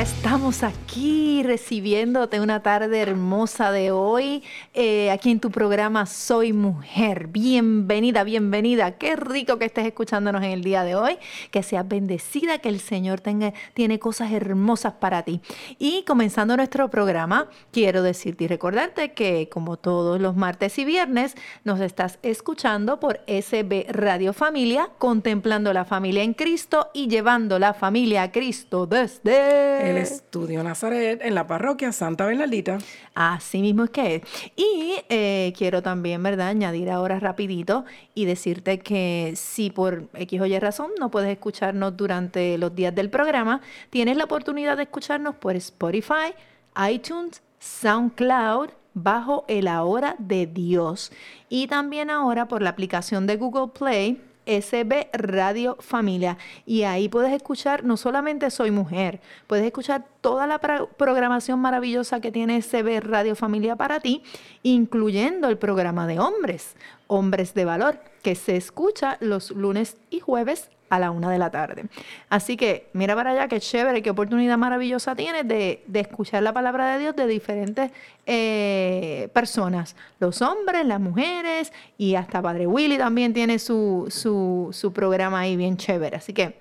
estamos aquí recibiéndote una tarde hermosa de hoy, eh, aquí en tu programa Soy Mujer. Bienvenida, bienvenida. Qué rico que estés escuchándonos en el día de hoy, que seas bendecida, que el Señor tenga, tiene cosas hermosas para ti. Y comenzando nuestro programa, quiero decirte y recordarte que como todos los martes y viernes, nos estás escuchando por SB Radio Familia, contemplando la familia en Cristo y llevando la familia a Cristo desde el Estudio Nazaret en la parroquia Santa Bernardita. Así mismo es que es. Y eh, quiero también, ¿verdad?, añadir ahora rapidito y decirte que si por X o Y razón no puedes escucharnos durante los días del programa, tienes la oportunidad de escucharnos por Spotify, iTunes, SoundCloud, bajo el Ahora de Dios. Y también ahora por la aplicación de Google Play SB Radio Familia. Y ahí puedes escuchar, no solamente Soy Mujer, puedes escuchar toda la programación maravillosa que tiene SB Radio Familia para ti, incluyendo el programa de hombres, Hombres de Valor, que se escucha los lunes y jueves a la una de la tarde. Así que mira para allá, qué chévere, qué oportunidad maravillosa tienes de, escuchar la palabra de Dios de diferentes eh, personas, los hombres, las mujeres y hasta Padre Willy también tiene su, su, su programa ahí bien chévere. Así que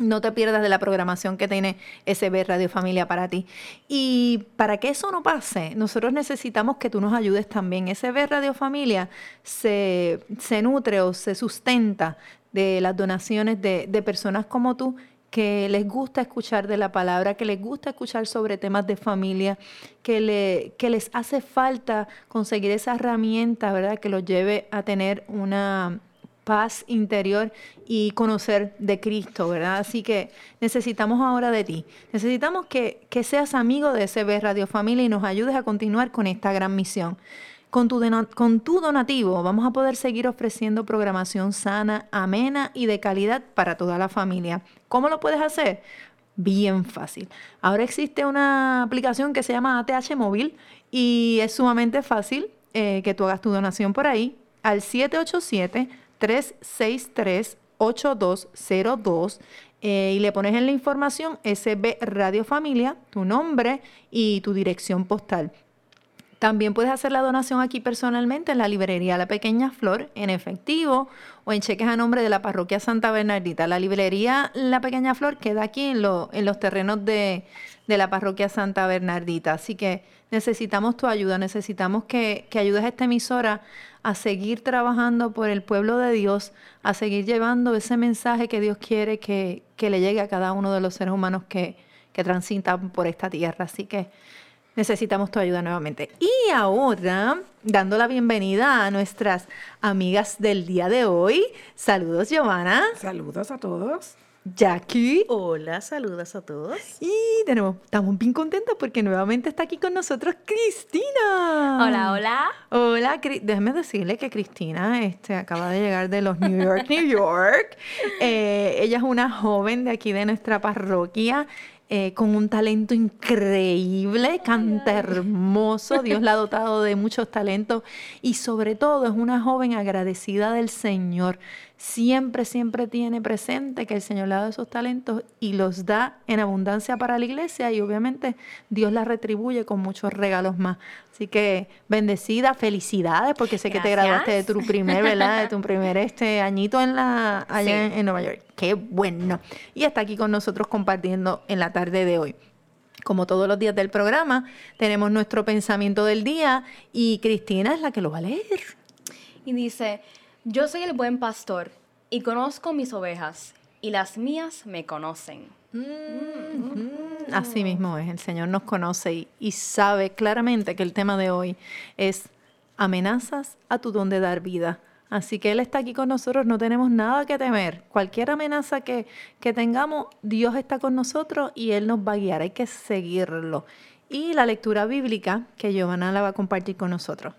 no te pierdas de la programación que tiene SB Radio Familia para ti. Y para que eso no pase, nosotros necesitamos que tú nos ayudes también. SB Radio Familia se, se nutre o se sustenta de las donaciones de, de personas como tú que les gusta escuchar de la palabra, que les gusta escuchar sobre temas de familia, que, le, que les hace falta conseguir esa herramienta, ¿verdad? Que los lleve a tener una paz interior y conocer de Cristo, ¿verdad? Así que necesitamos ahora de ti. Necesitamos que, que seas amigo de SB Radio Familia y nos ayudes a continuar con esta gran misión. Con tu, donativo vamos a poder seguir ofreciendo programación sana, amena y de calidad para toda la familia. ¿Cómo lo puedes hacer? Bien fácil. Ahora existe una aplicación que se llama ATH Móvil y es sumamente fácil eh, que tú hagas tu donación por ahí al 787-363-8202 eh, y le pones en la información SB Radio Familia, tu nombre y tu dirección postal. También puedes hacer la donación aquí personalmente en la librería La Pequeña Flor, en efectivo o en cheques a nombre de la parroquia Santa Bernardita. La librería La Pequeña Flor queda aquí en, los terrenos de, la parroquia Santa Bernardita. Así que necesitamos tu ayuda, necesitamos que, ayudes a esta emisora a seguir trabajando por el pueblo de Dios, a seguir llevando ese mensaje que Dios quiere que, le llegue a cada uno de los seres humanos que, que transitan por esta tierra. Así que necesitamos tu ayuda nuevamente. Y ahora, dando la bienvenida a nuestras amigas del día de hoy. Saludos, Giovanna. Saludos a todos. Jackie. Hola, saludos a todos. Y tenemos, estamos bien contentos porque nuevamente está aquí con nosotros Cristina. Hola, hola. Hola, déjeme decirle que Cristina este, acaba de llegar de los New York, New York. Eh, ella es una joven de aquí de nuestra parroquia. Eh, con un talento increíble, canta hermoso, Dios la ha dotado de muchos talentos y sobre todo es una joven agradecida del Señor. Siempre, siempre tiene presente que el Señor le ha dado esos talentos y los da en abundancia para la iglesia y obviamente Dios la retribuye con muchos regalos más. Así que bendecida, felicidades porque sé que te graduaste de tu primer, ¿verdad? De tu primer este añito en la allá en, en Nueva York. Qué bueno. Y está aquí con nosotros compartiendo en la tarde de hoy. Como todos los días del programa, tenemos nuestro pensamiento del día y Cristina es la que lo va a leer. Y dice, yo soy el buen pastor y conozco mis ovejas y las mías me conocen. Mm, Así mismo es, el Señor nos conoce y, y sabe claramente que el tema de hoy es amenazas a tu don de dar vida. Así que Él está aquí con nosotros, no tenemos nada que temer. Cualquier amenaza que, que tengamos, Dios está con nosotros y Él nos va a guiar, hay que seguirlo. Y la lectura bíblica que Giovanna la va a compartir con nosotros.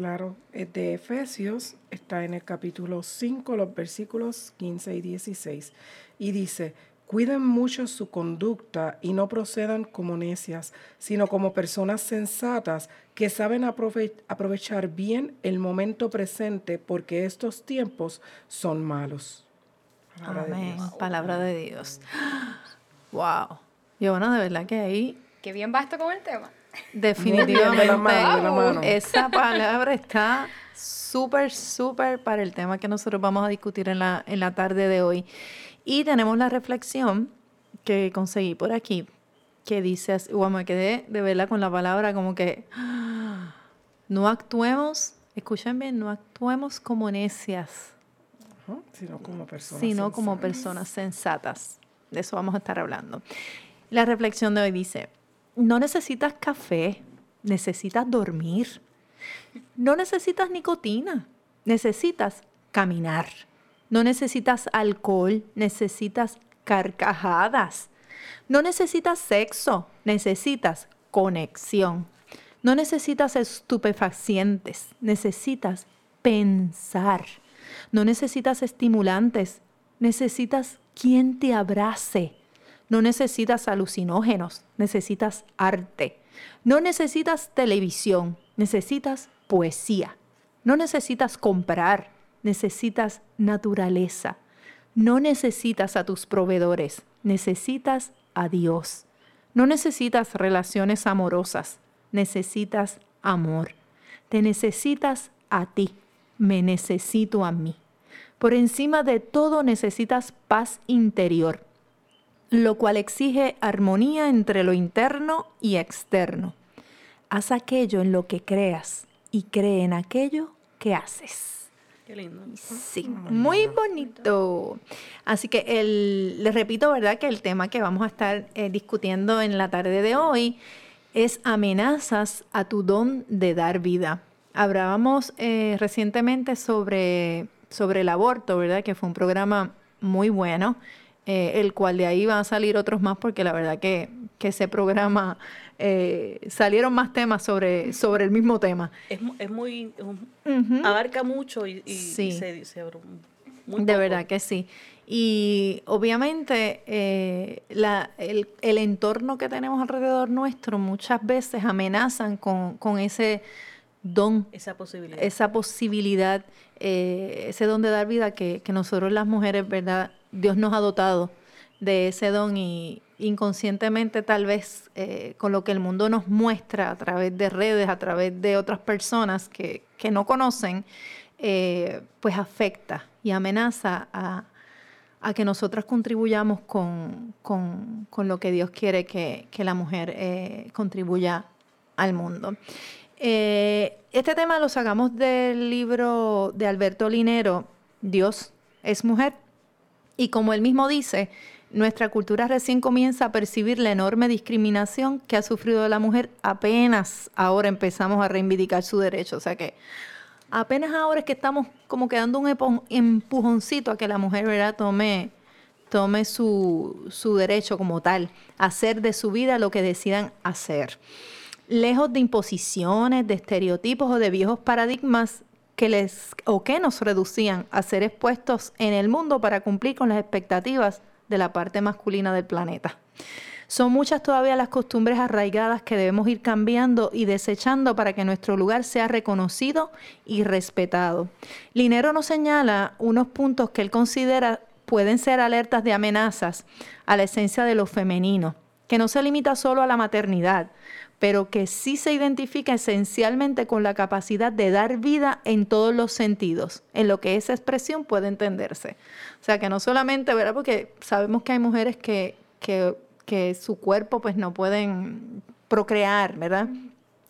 Claro, es de Efesios, está en el capítulo 5, los versículos 15 y 16. Y dice, cuiden mucho su conducta y no procedan como necias, sino como personas sensatas que saben aprove- aprovechar bien el momento presente porque estos tiempos son malos. Palabra de Amén. Dios. Palabra de Dios. Wow. Giovanna, de verdad que ahí Qué bien va esto con el tema. Definitivamente de la mano, de la mano. esa palabra está súper, súper para el tema que nosotros vamos a discutir en la, en la tarde de hoy. Y tenemos la reflexión que conseguí por aquí, que dice, wow, me quedé de verdad con la palabra como que no actuemos, escuchen bien, no actuemos como necias, Ajá, Sino como personas sino como sensatas. personas sensatas. De eso vamos a estar hablando. La reflexión de hoy dice, no necesitas café, necesitas dormir. No necesitas nicotina, necesitas caminar. No necesitas alcohol, necesitas carcajadas. No necesitas sexo, necesitas conexión. No necesitas estupefacientes, necesitas pensar. No necesitas estimulantes, necesitas quien te abrace. No necesitas alucinógenos, necesitas arte. No necesitas televisión, necesitas poesía. No necesitas comprar, necesitas naturaleza. No necesitas a tus proveedores, necesitas a Dios. No necesitas relaciones amorosas, necesitas amor. Te necesitas a ti, me necesito a mí. Por encima de todo necesitas paz interior, lo cual exige armonía entre lo interno y externo. Haz aquello en lo que creas y cree en aquello que haces. Qué lindo. Sí, muy bonito. Así que el, les repito, ¿verdad? Que el tema que vamos a estar eh, discutiendo en la tarde de hoy es amenazas a tu don de dar vida. Hablábamos eh, recientemente sobre, sobre el aborto, ¿verdad? Que fue un programa muy bueno, eh, el cual de ahí van a salir otros más porque la verdad que, que ese programa eh, salieron más temas sobre, sobre el mismo tema. Es, es muy. Abarca mucho y, y- y Sí. se, se muy de poco. verdad que sí. Y obviamente eh, la- el, el entorno que tenemos alrededor nuestro muchas veces amenazan con, con ese don, Esa posibilidad. esa posibilidad, eh, ese don de dar vida que, que nosotros las mujeres, ¿verdad? Dios nos ha dotado de ese don y inconscientemente tal vez eh, con lo que el mundo nos muestra a través de redes, a través de otras personas que, que no conocen, eh, pues afecta y amenaza a, que nosotras contribuyamos con, con- con lo que Dios quiere que, que la mujer eh, contribuya al mundo. Este tema lo sacamos del libro de Alberto Linero, Dios es mujer. Y como él mismo dice, nuestra cultura recién comienza a percibir la enorme discriminación que ha sufrido la mujer. Apenas ahora empezamos a reivindicar su derecho. O sea que apenas ahora es que estamos como que dando un empujoncito a que la mujer ¿verdad? tome, tome su, su derecho como tal, hacer de su vida lo que decidan hacer. Lejos de imposiciones, de estereotipos o de viejos paradigmas que les o que nos reducían a ser expuestos en el mundo para cumplir con las expectativas de la parte masculina del planeta. Son muchas todavía las costumbres arraigadas que debemos ir cambiando y desechando para que nuestro lugar sea reconocido y respetado. Linero nos señala unos puntos que él considera pueden ser alertas de amenazas a la esencia de lo femenino, que no se limita solo a la maternidad, pero que sí se identifica esencialmente con la capacidad de dar vida en todos los sentidos, en lo que esa expresión puede entenderse. O sea, que no solamente, ¿verdad? Porque sabemos que hay mujeres que, que, que su cuerpo pues no pueden procrear, ¿verdad?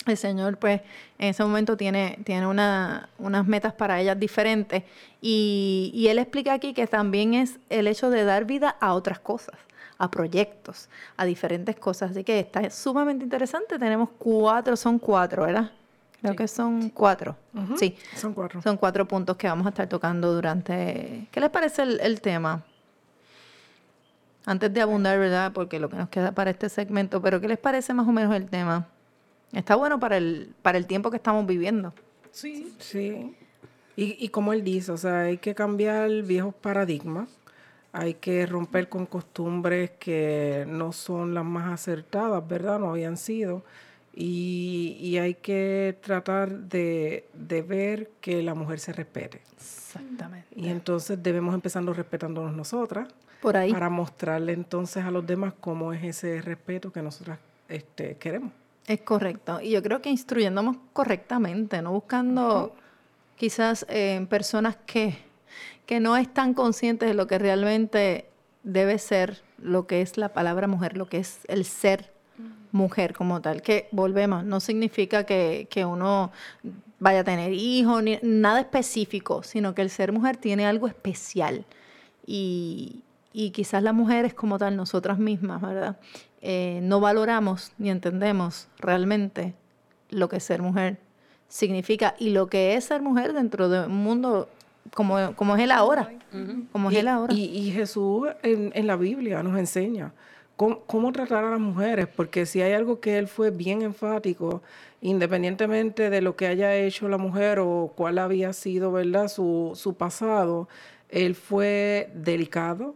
El Señor, pues, en ese momento tiene, tiene una- unas metas para ellas diferentes. Y, y Él explica aquí que también es el hecho de dar vida a otras cosas, a proyectos, a diferentes cosas. Así que está sumamente interesante. Tenemos cuatro, son cuatro, ¿verdad? Creo Sí. que son cuatro. Sí, Son cuatro. son cuatro puntos que vamos a estar tocando durante... ¿Qué les parece el, el tema? Antes de abundar, ¿verdad? Porque lo que nos queda para este segmento, pero ¿qué les parece más o menos el tema? Está bueno para el, para el tiempo que estamos viviendo. Sí. Sí. Y, y como él dice, o sea, hay que cambiar viejos paradigmas, hay que romper con costumbres que no son las más acertadas, ¿verdad? No habían sido. Y, y hay que tratar de, de ver que la mujer se respete. Exactamente. Y entonces debemos empezando respetándonos nosotras Por ahí. para mostrarle entonces a los demás cómo es ese respeto que nosotras este, queremos. Es correcto. Y yo creo que instruyéndonos correctamente, no buscando quizás eh, personas que, que no están conscientes de lo que realmente debe ser lo que es la palabra mujer, lo que es el ser mujer como tal. Que volvemos, no significa que, que uno vaya a tener hijos, ni nada específico, sino que el ser mujer tiene algo especial. Y, y quizás las mujeres como tal, nosotras mismas, ¿verdad? Eh, no valoramos ni entendemos realmente lo que ser mujer significa y lo que es ser mujer dentro de un mundo como, como es el ahora. Como es Y, el ahora. y- y Jesús en, en la Biblia nos enseña cómo, cómo tratar a las mujeres, porque si hay algo que él fue bien enfático, independientemente de lo que haya hecho la mujer o cuál había sido, ¿verdad? Su, su pasado, él fue delicado,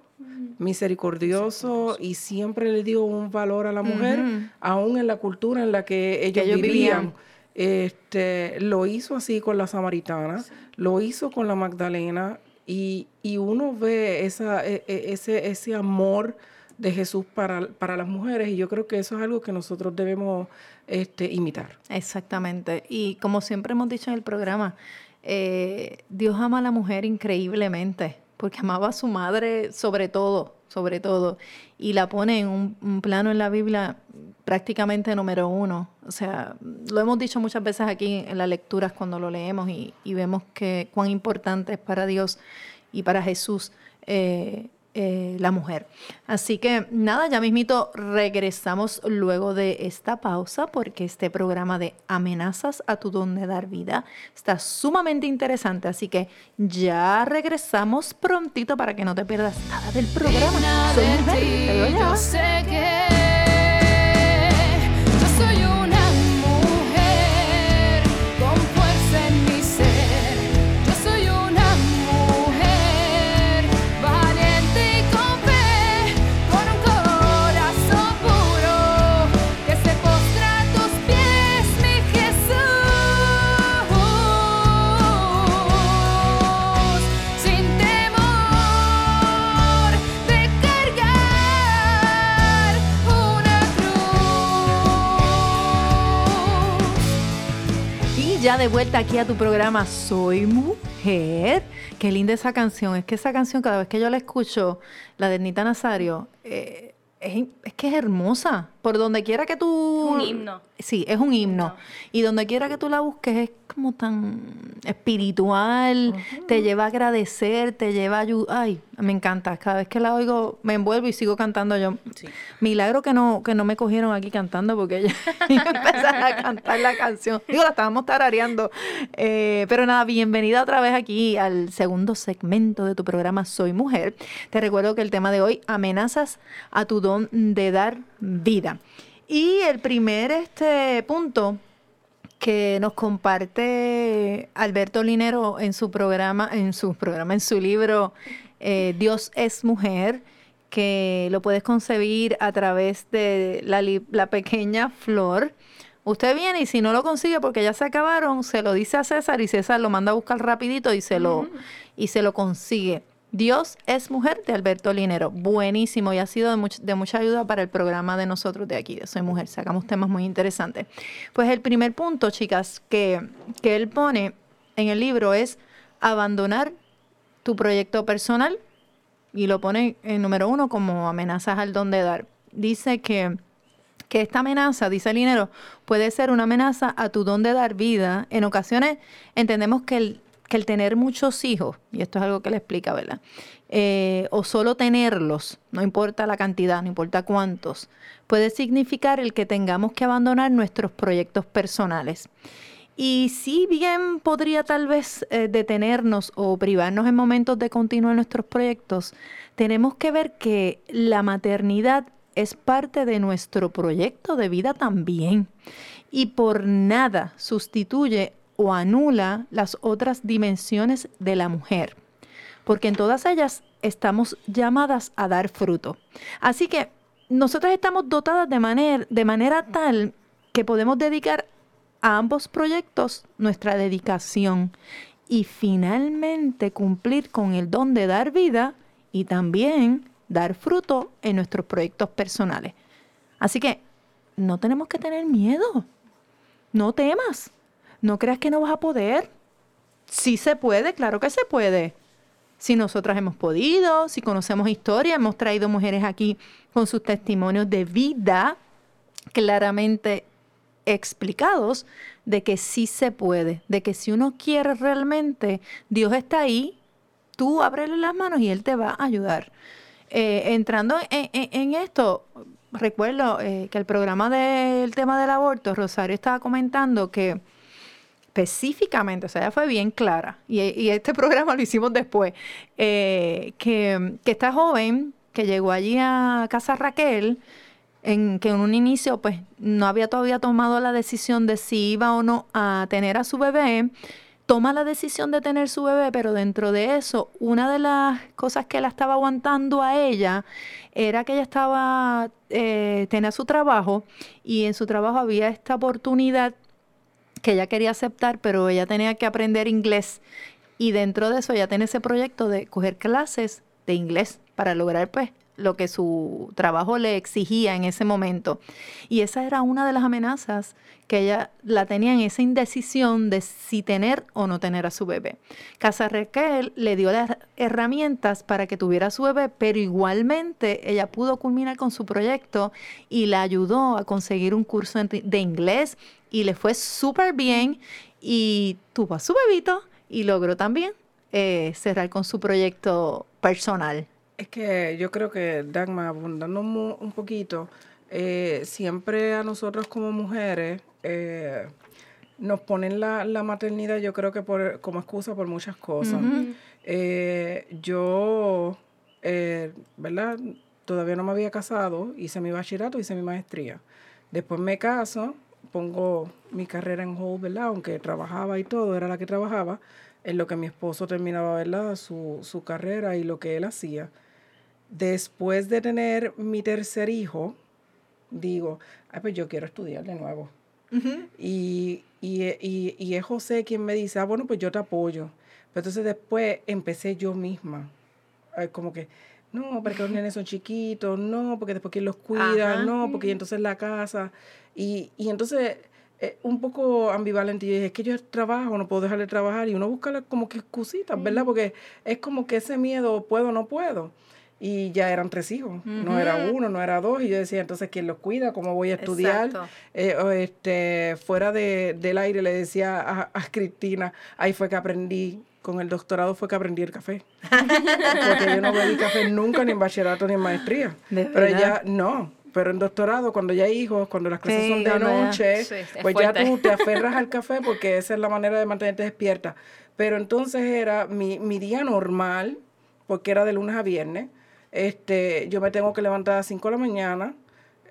misericordioso y siempre le dio un valor a la mujer, Ujú. aún en la cultura en la que ellos, ellos vivían. vivían. Este, lo hizo así con la samaritana, lo hizo con la Magdalena y, y uno ve esa, e- e- ese, ese amor de Jesús para, para las mujeres y yo creo que eso es algo que nosotros debemos este, imitar. Exactamente. Y como siempre hemos dicho en el programa, eh, Dios ama a la mujer increíblemente, porque amaba a su madre sobre todo, sobre todo, y la pone en un, plano en la Biblia prácticamente número uno. O sea, lo hemos dicho muchas veces aquí en las lecturas cuando lo leemos y, y vemos que cuán importante es para Dios y para Jesús. eh, eh, la mujer. Así que nada, ya mismito regresamos luego de esta pausa porque este programa de amenazas a tu don de dar vida está sumamente interesante. Así que ya regresamos prontito para que no te pierdas nada del programa. Soy de mujer, ti, te veo ya. yo sé que de vuelta aquí a tu programa Soy Mujer. Qué linda esa canción. Es que esa canción, cada vez que yo la escucho, la de Nita Nazario, eh, es, es que es hermosa. Por donde quiera que tú... Un himno. Sí, es un himno. Y donde quiera que tú la busques es como tan espiritual, te lleva a agradecer, te lleva a ayudar. Ay, me encanta. Cada vez que la oigo me envuelvo y sigo cantando yo. Sí. Milagro que no, que no me cogieron aquí cantando porque ya iba a empezar a cantar la canción. Digo, la estábamos tarareando. Eh, pero nada, bienvenida otra vez aquí al segundo segmento de tu programa Soy Mujer. Te recuerdo que el tema de hoy, amenazas a tu don de dar vida. Y el primer este punto que nos comparte Alberto Linero en su programa, en su programa, en su libro eh, Dios es mujer, que lo puedes concebir a través de la, la pequeña flor. Usted viene y si no lo consigue porque ya se acabaron, se lo dice a César y César lo manda a buscar rapidito y se lo, y se lo consigue. Dios es mujer de Alberto Linero. Buenísimo y ha sido de, much- de mucha ayuda para el programa de nosotros de aquí, de Soy Mujer. Sacamos temas muy interesantes. Pues el primer punto, chicas, que, que él pone en el libro es abandonar tu proyecto personal y lo pone en número uno como amenazas al don de dar. Dice que, que esta amenaza, dice el dinero, puede ser una amenaza a tu don de dar vida. En ocasiones entendemos que el, que el tener muchos hijos, y esto es algo que le explica, ¿verdad? Eh, o solo tenerlos, no importa la cantidad, no importa cuántos, puede significar el que tengamos que abandonar nuestros proyectos personales. Y si bien podría tal vez eh, detenernos o privarnos en momentos de continuar nuestros proyectos, tenemos que ver que la maternidad es parte de nuestro proyecto de vida también. Y por nada sustituye o anula las otras dimensiones de la mujer. Porque en todas ellas estamos llamadas a dar fruto. Así que nosotras estamos dotadas de, manera de manera tal que podemos dedicar a ambos proyectos nuestra dedicación y finalmente cumplir con el don de dar vida y también dar fruto en nuestros proyectos personales. Así que no tenemos que tener miedo. No temas. No creas que no vas a poder. Sí se puede, claro que se puede. Si nosotras hemos podido, si conocemos historia, hemos traído mujeres aquí con sus testimonios de vida claramente explicados de que sí se puede, de que si uno quiere realmente, Dios está ahí, tú ábrele las manos y Él te va a ayudar. Eh, entrando en, esto, recuerdo eh, que el programa del tema del aborto, Rosario estaba comentando que específicamente, o sea, ella fue bien clara, y, este programa lo hicimos después, eh, que, que esta joven que llegó allí a Casa Raquel, en que en un inicio pues no había todavía tomado la decisión de si iba o no a tener a su bebé, toma la decisión de tener su bebé, pero dentro de eso, una de las cosas que la estaba aguantando a ella era que ella estaba, eh, tenía su trabajo y en su trabajo había esta oportunidad que ella quería aceptar, pero ella tenía que aprender inglés. Y dentro de eso ella tiene ese proyecto de coger clases de inglés para lograr pues lo que su trabajo le exigía en ese momento. Y esa era una de las amenazas que ella la tenía en esa indecisión de si tener o no tener a su bebé. Casa Raquel le dio las herramientas para que tuviera a su bebé, pero igualmente ella pudo culminar con su proyecto y la ayudó a conseguir un curso de inglés y le fue súper bien y tuvo a su bebito y logró también eh, cerrar con su proyecto personal. Es que yo creo que, Dagmar, abundando un poquito, eh, siempre a nosotros como mujeres eh, nos ponen la, la maternidad, yo creo que por, como excusa por muchas cosas. Yo, ¿verdad? Todavía no me había casado, hice mi bachillerato, hice mi maestría. Después me caso, pongo mi carrera en hold, ¿verdad? Aunque trabajaba y todo, era la que trabajaba, en lo que mi esposo terminaba, ¿verdad? Su, su carrera y lo que él hacía. Después de tener mi tercer hijo, digo, ay, pues yo quiero estudiar de nuevo. y, y, y, y es José quien me dice, ah, bueno, pues yo te apoyo. Pero entonces después empecé yo misma. Como que, no, porque los nenes son chiquitos, no, porque después quién los cuida, Ajá. no, porque entonces la casa. Y, y entonces, eh, un poco ambivalente. Yo dije, es que yo trabajo, no puedo dejar de trabajar. Y uno busca como que excusitas, ¿verdad? Porque es como que ese miedo, puedo o no puedo. Y ya eran tres hijos, no era uno, no era dos. Y yo decía, entonces, ¿quién los cuida? ¿Cómo voy a estudiar? Eh, o este, fuera de, del aire le decía a, a Cristina, ahí fue que aprendí, con el doctorado fue que aprendí el café. Porque yo no bebí café nunca, ni en bachillerato, ni en maestría. ¿De Pero ya, no. Pero en doctorado, cuando ya hay hijos, cuando las clases Sí, son de ya- noche, Sí, es pues ya fuerte. tú te aferras al café porque esa es la manera de mantenerte despierta. Pero entonces era mi, mi día normal, porque era de lunes a viernes. Este, yo me tengo que levantar a las 5 de la mañana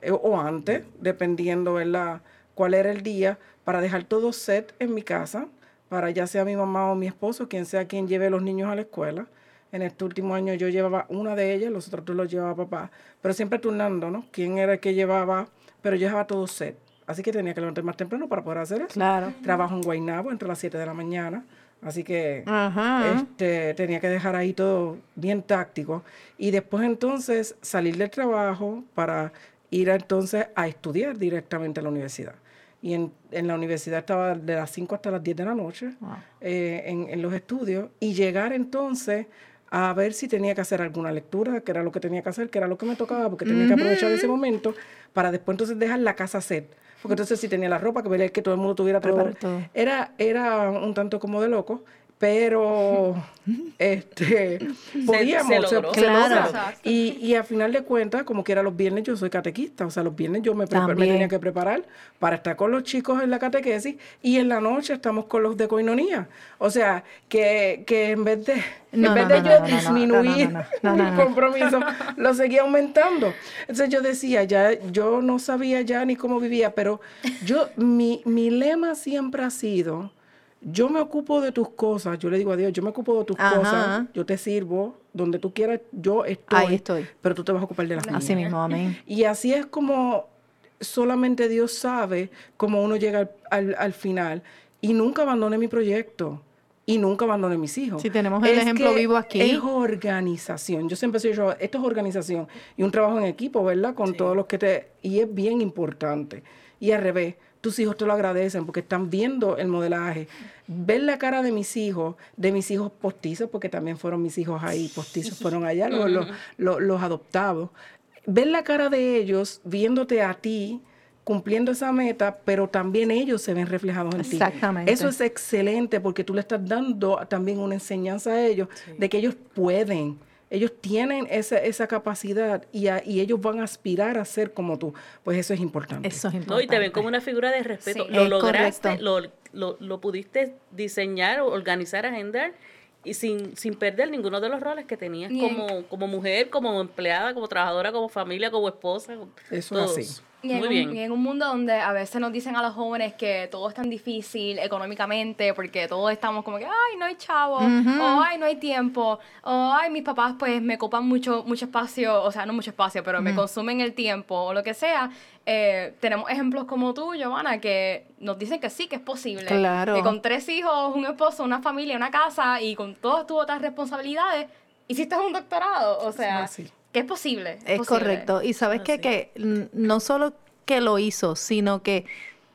eh, o antes, dependiendo ¿verdad? cuál era el día, para dejar todo set en mi casa, para ya sea mi mamá o mi esposo, quien sea quien lleve los niños a la escuela. En este último año yo llevaba una de ellas, los otros dos los llevaba papá, pero siempre turnando, ¿no? ¿Quién era el que llevaba? Pero yo dejaba todo set. Así que tenía que levantar más temprano para poder hacer eso. Claro. Trabajo en Guaynabo entre las 7 de la mañana. Así que Ajá. este, tenía que dejar ahí todo bien táctico. Y después entonces salir del trabajo para ir entonces a estudiar directamente a la universidad. Y en, en la universidad estaba de las 5 hasta las 10 de la noche eh, en, en los estudios. Y llegar entonces a ver si tenía que hacer alguna lectura, que era lo que tenía que hacer, que era lo que me tocaba, porque tenía que aprovechar ese momento para después entonces dejar la casa set. Porque entonces si tenía la ropa, que veía que todo el mundo tuviera todo. Todo. Era, era un tanto como de loco, pero este podíamos se se- logró. se Claro. logra. Exacto. y, y a final de cuentas como que era los viernes yo soy catequista o sea los viernes yo me, prepar- me tenía que preparar para estar con los chicos en la catequesis y en la noche estamos con los de coinonía o sea que, que en vez de No, en vez no, de no, yo disminuir no, no, no, no, no, mi no. compromiso lo seguía aumentando entonces yo decía ya yo no sabía ya ni cómo vivía pero yo mi, mi lema siempre ha sido yo me ocupo de tus cosas, yo le digo a Dios, yo me ocupo de tus Ajá. cosas, yo te sirvo, donde tú quieras, yo estoy, Ahí estoy. pero tú te vas a ocupar de las mías. Así mismo, amén. Y así es como solamente Dios sabe cómo uno llega al, al- al final. Y nunca abandoné mi proyecto. Y nunca abandoné mis hijos. Sí, tenemos el ejemplo vivo aquí. Es organización. Yo siempre soy yo, esto es organización. Y un trabajo en equipo, ¿verdad? Con todos los que te... Y es bien importante. Y al revés, tus hijos te lo agradecen porque están viendo el modelaje. Ver la cara de mis hijos, de mis hijos postizos, porque también fueron mis hijos ahí postizos, fueron allá los, los, los- los adoptados. Ver la cara de ellos viéndote a ti cumpliendo esa meta, pero también ellos se ven reflejados en ti. Exactamente. Eso es excelente porque tú le estás dando también una enseñanza a ellos de que ellos pueden, ellos tienen esa, esa capacidad y, a- y ellos van a aspirar a ser como tú. Pues eso es importante. Eso es importante. No, y te ven como una figura de respeto. Sí. lo Es lograste, lo, lo, lo pudiste diseñar, organizar, agendar y sin, sin perder ninguno de los roles que tenías Bien. como, como mujer, como empleada, como trabajadora, como familia, como esposa. Eso es todos. así. Y en, Muy un, bien. y en un mundo donde a veces nos dicen a los jóvenes que todo es tan difícil económicamente porque todos estamos como que, ay, no hay chavo, o ay, no hay tiempo, o ay, mis papás pues me ocupan mucho, mucho espacio, o sea, no mucho espacio, pero me consumen el tiempo o lo que sea. Eh, tenemos ejemplos como tú, Giovanna, que nos dicen que sí, que es posible. Claro. Que con tres hijos, un esposo, una familia, una casa y con todas tus otras responsabilidades, hiciste un doctorado. O sea, así. Que es posible. Es posible. correcto. Y sabes que mm, no solo que lo hizo, sino que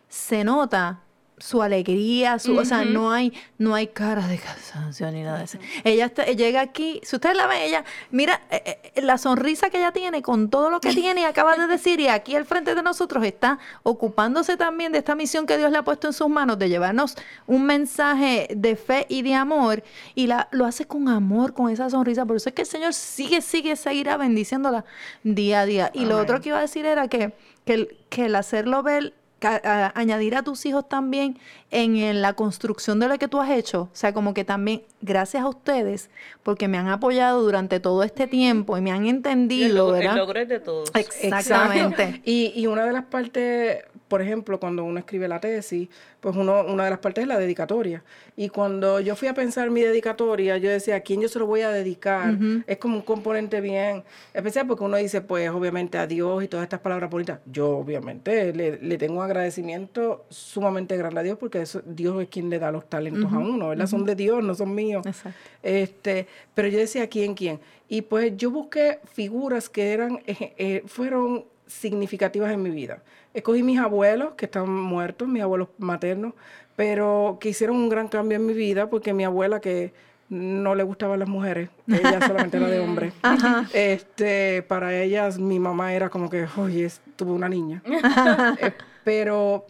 se nota su alegría, su, o sea, no hay, no hay cara de cansancio ni nada de eso. Ella está- llega aquí, si ustedes la ven, ella, mira eh, eh, la sonrisa que ella tiene con todo lo que tiene y acaba de decir, y aquí al frente de nosotros está ocupándose también de esta misión que Dios le ha puesto en sus manos, de llevarnos un mensaje de fe y de amor, y la, lo hace con amor, con esa sonrisa. Por eso es que el Señor sigue, sigue, seguirá bendiciéndola día a día. Y lo otro que iba a decir era que, que, el, que el hacerlo ver a- añadir a tus hijos también en, en la construcción de lo que tú has hecho. O sea, como que también, gracias a ustedes, porque me han apoyado durante todo este tiempo y me han Y el, entendido, logro, el ¿verdad? logro es de todos. Exactamente. Y, y una de las partes, por ejemplo, cuando uno escribe la tesis, pues uno, una de las partes es la dedicatoria. Y cuando yo fui a pensar mi dedicatoria, yo decía, ¿a quién yo se lo voy a dedicar? Es como un componente bien especial porque uno dice, pues obviamente a Dios y todas estas palabras bonitas. Yo obviamente le, le tengo un agradecimiento sumamente grande a Dios porque eso- Dios es quien le da los talentos a uno, ¿verdad? Son de Dios, no son míos. Exacto. Este, pero yo decía, ¿quién, quién? Y pues yo busqué figuras que eran, eh, eh, fueron significativas en mi vida. Escogí mis abuelos, que están muertos, mis abuelos maternos, pero que hicieron un gran cambio en mi vida porque mi abuela, que no le gustaban las mujeres, ella solamente era de hombre. Este, para ellas mi mamá era como que, oye, tuve una niña. Eh, pero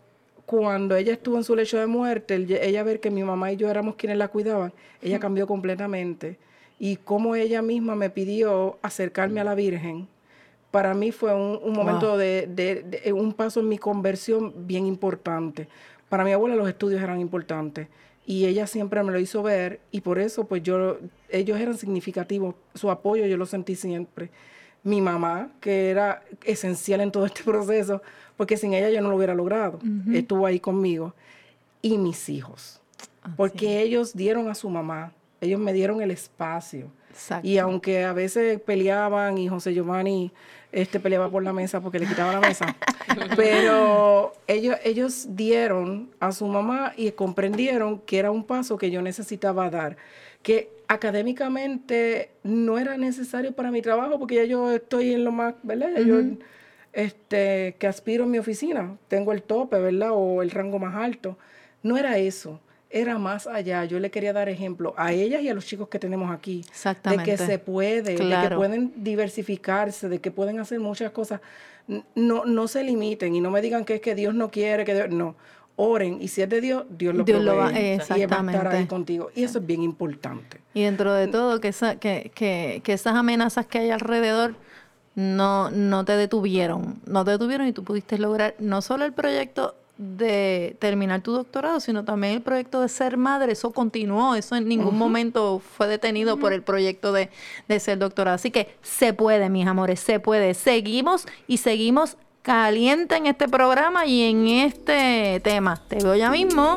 cuando ella estuvo en su lecho de muerte, el- ella ver que mi mamá y yo éramos quienes la cuidaban, ella cambió completamente. Y como ella misma me pidió acercarme a la Virgen, para mí fue un, un momento de, de- de- un paso en mi conversión bien importante. Para mi abuela los estudios eran importantes y ella siempre me lo hizo ver y por eso pues yo, ellos eran significativos, su apoyo yo lo sentí siempre. Mi mamá, que era esencial en todo este proceso, porque sin ella yo no lo hubiera logrado, estuvo ahí conmigo, y mis hijos, porque ellos dieron a su mamá ellos me dieron el espacio. Exacto. Y aunque a veces peleaban y José Giovanni este, peleaba por la mesa porque le quitaba la mesa, pero ellos, ellos dieron a su mamá y comprendieron que era un paso que yo necesitaba dar, que académicamente no era necesario para mi trabajo porque ya yo estoy en lo más, ¿verdad? Ya yo, este, que aspiro en mi oficina, tengo el tope, ¿verdad? O el rango más alto. No era eso, era más allá. Yo le quería dar ejemplo a ellas y a los chicos que tenemos aquí. De Exactamente. que se puede, de que pueden diversificarse, de que pueden hacer muchas cosas. No, no se limiten y no me digan que es que Dios no quiere, que Dios- no. Oren y si es de Dios, Dios lo Dios lo va- y va a estar ahí contigo. Y eso es bien importante. Y dentro de todo, que, esa, que, que, que esas amenazas que hay alrededor no, no te detuvieron. No te detuvieron y tú pudiste lograr no solo el proyecto de terminar tu doctorado, sino también el proyecto de ser madre. Eso continuó, eso en ningún momento fue detenido por el proyecto de, de ser doctorado. Así que se puede, mis amores, se puede. Seguimos y seguimos caliente en este programa y en este tema. Te veo ya mismo.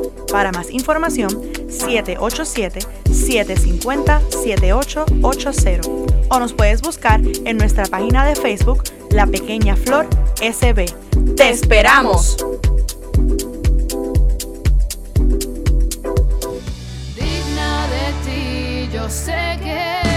Para más información, 787-750-7880 o nos puedes buscar en nuestra página de Facebook La Pequeña Flor SB. ¡Te esperamos! digna de ti, yo sé que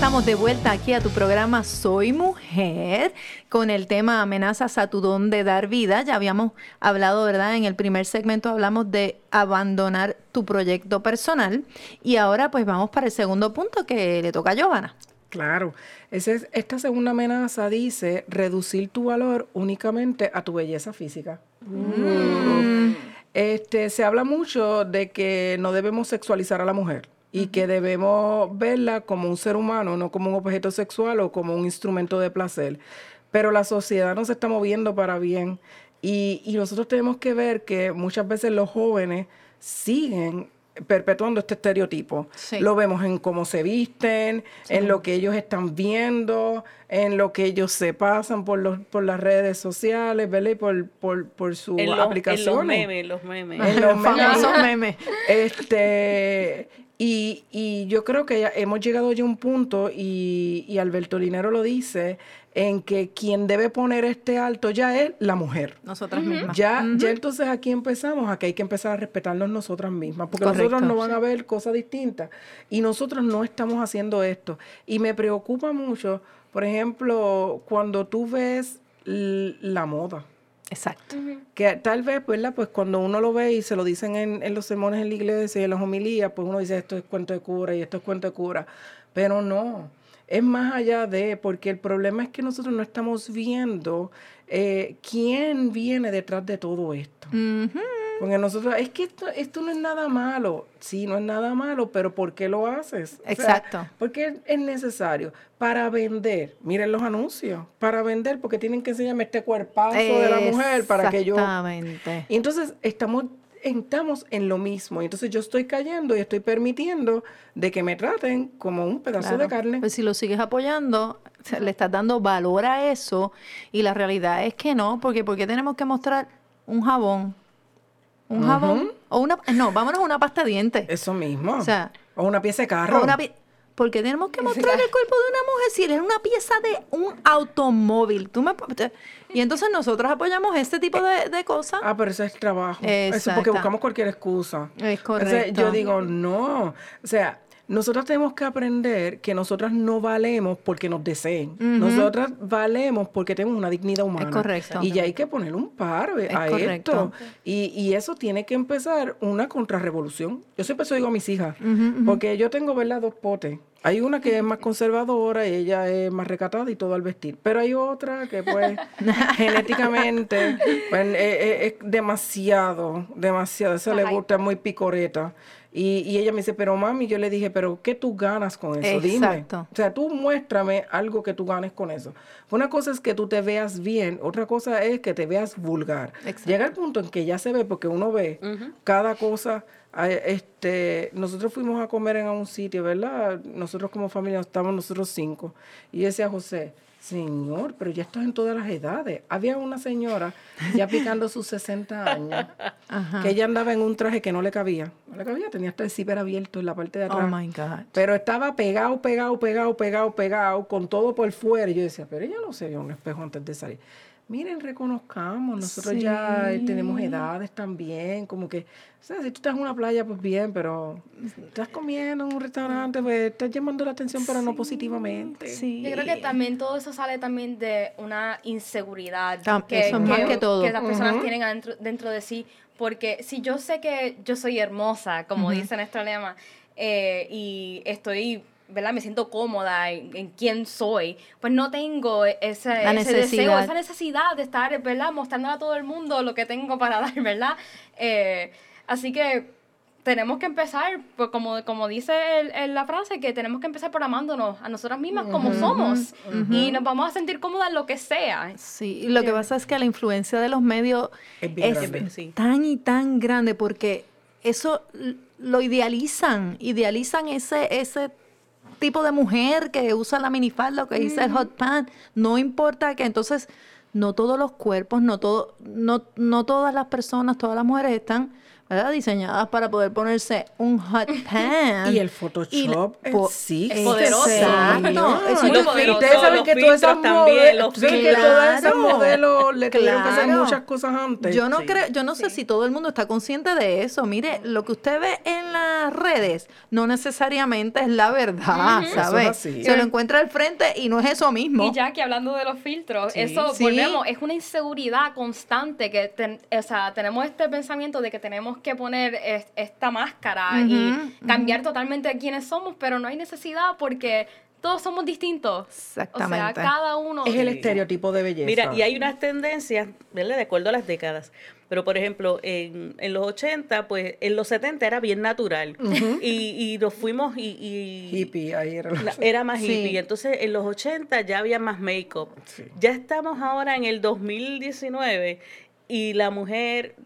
estamos de vuelta aquí a tu programa Soy Mujer con el tema amenazas a tu don de dar vida. Ya habíamos hablado, ¿verdad? En el primer segmento hablamos de abandonar tu proyecto personal y ahora pues vamos para el segundo punto que le toca a Giovanna. Claro, Ese es- esta segunda amenaza dice reducir tu valor únicamente a tu belleza física. Este, se habla mucho de que no debemos sexualizar a la mujer y que debemos verla como un ser humano, no como un objeto sexual o como un instrumento de placer. Pero la sociedad no se está moviendo para bien y, y nosotros tenemos que ver que muchas veces los jóvenes siguen perpetuando este estereotipo. Sí. Lo vemos en cómo se visten, en lo que ellos están viendo, en lo que ellos se pasan por los por las redes sociales, ¿verdad? Y por, por, por sus En los, en aplicaciones. los memes, los memes. En los memes. Famosos memes. Este, y, y yo creo que ya hemos llegado ya a un punto, y, y Alberto Linero lo dice, en que quien debe poner este alto ya es la mujer. Nosotras mismas. Ya, ya entonces aquí empezamos, a que hay que empezar a respetarnos nosotras mismas, porque nosotros Correcto. no van a ver cosas distintas y nosotros no estamos haciendo esto. Y me preocupa mucho, por ejemplo, cuando tú ves la moda. Exacto. Que tal vez, ¿verdad? Pues cuando uno lo ve y se lo dicen en, en los sermones en la iglesia y en las homilías, pues uno dice esto es cuento de cura y esto es cuento de cura. Pero no, es más allá de, porque el problema es que nosotros no estamos viendo eh, quién viene detrás de todo esto. Porque nosotros, es que esto, esto no es nada malo. Sí, no es nada malo, pero ¿por qué lo haces? O sea, Exacto. porque es necesario para vender. Miren los anuncios, para vender, porque tienen que enseñarme este cuerpazo de la mujer para que yo. Exactamente. Y entonces estamos, estamos en lo mismo. Y entonces yo estoy cayendo y estoy permitiendo de que me traten como un pedazo de carne. Pues si lo sigues apoyando, le estás dando valor a eso y la realidad es que no, porque ¿por qué tenemos que mostrar un jabón? Un jabón o una no, vámonos a una pasta de dientes. Eso mismo. O sea, o una pieza de carro. o una pi- ¿Por qué tenemos que mostrar el cuerpo de una mujer si él es una pieza de un automóvil? ¿Tú me y entonces nosotros apoyamos este tipo de, de cosas. Ah, pero ese es trabajo. Eso es porque buscamos cualquier excusa. Es Entonces, correcto. yo digo, no. O sea, nosotras tenemos que aprender que nosotras no valemos porque nos deseen. Nosotras valemos porque tenemos una dignidad humana. correcto. Y ya hay que poner un par Es a correcto. esto. Y, y eso tiene que empezar una contrarrevolución. Yo siempre eso digo a mis hijas, porque yo tengo, ¿verdad?, dos potes. Hay una que es más conservadora y ella es más recatada y todo al vestir. Pero hay otra que, pues, genéticamente pues, eh, eh, es demasiado, demasiado. Eso le gusta, es muy picoreta. Y, y ella me dice, pero mami, yo le dije, pero ¿qué tú ganas con eso? Dime. Exacto. O sea, tú muéstrame algo que tú ganes con eso. Una cosa es que tú te veas bien, otra cosa es que te veas vulgar. Exacto. Llega el punto en que ya se ve, porque uno ve cada cosa. A- Este, nosotros fuimos a comer en un sitio, ¿verdad? Nosotros como familia estábamos nosotros cinco. Y decía José, Señor, pero ya estás en todas las edades. Había una señora ya picando sus 60 años, Ajá. que ella andaba en un traje que no le cabía. No le cabía, tenía hasta el zipper abierto en la parte de Oh atrás. my God. Pero estaba pegado, pegado, pegado, pegado, pegado, con todo por fuera. Y yo decía, pero ella no se vio un espejo antes de salir. Miren, reconozcamos, nosotros ya eh, tenemos edades también, como que, o sea, si tú estás en una playa, pues bien, pero estás comiendo en un restaurante, pues estás llamando la atención, pero no positivamente. Sí. Yo creo que también todo eso sale también de una inseguridad Tam- eso es más que todo. las personas tienen adentro, dentro de sí. Porque si yo sé que yo soy hermosa, como dice nuestro lema, eh, y estoy, ¿verdad? Me siento cómoda en, en quién soy, pues no tengo ese, La ese deseo, esa necesidad de estar, ¿verdad? Mostrándole a todo el mundo lo que tengo para dar, ¿verdad? Eh, así que tenemos que empezar, pues como, como dice el- el- la frase, que tenemos que empezar por amándonos a nosotras mismas como somos. Y nos vamos a sentir cómodas en lo que sea. Sí, y lo que pasa es que la influencia de los medios Es bien es grande. Sí. tan y tan grande porque eso lo idealizan, idealizan ese, ese tipo de mujer que usa la minifalda o que dice el hot pant, no importa que entonces no todos los cuerpos, no todo, no, no todas las personas, todas las mujeres están ¿verdad? diseñadas para poder ponerse un hot pant. Y el Photoshop Y po- existe. poderoso. Exacto. Eso Muy poderoso. Ustedes saben que todas esas también, modelos, los sabes que todas esas modelos le tuvieron que hacer Claro. muchas cosas antes. Yo no Sí. creo, yo no sé si todo el mundo está consciente de eso. Mire, lo que usted ve en las redes no necesariamente es la verdad, Eso es. Se lo encuentra al frente y no es eso mismo. Y ya que hablando de los filtros, Sí. eso Sí. volvemos, es una inseguridad constante que ten- o sea, tenemos este pensamiento de que tenemos que poner es- esta máscara y cambiar totalmente quiénes somos, pero no hay necesidad porque todos somos distintos. O Exactamente. sea, cada uno Es el estereotipo de belleza. Mira, y hay unas tendencias, ¿verdad? De acuerdo a las décadas. Pero, por ejemplo, en, en los 80, pues en los 70 era bien natural. y, y nos fuimos y... y- hippie, ahí era la- era más Sí. hippie. Entonces, en los 80 ya había más make-up. Ya estamos ahora en el 2019 y la mujer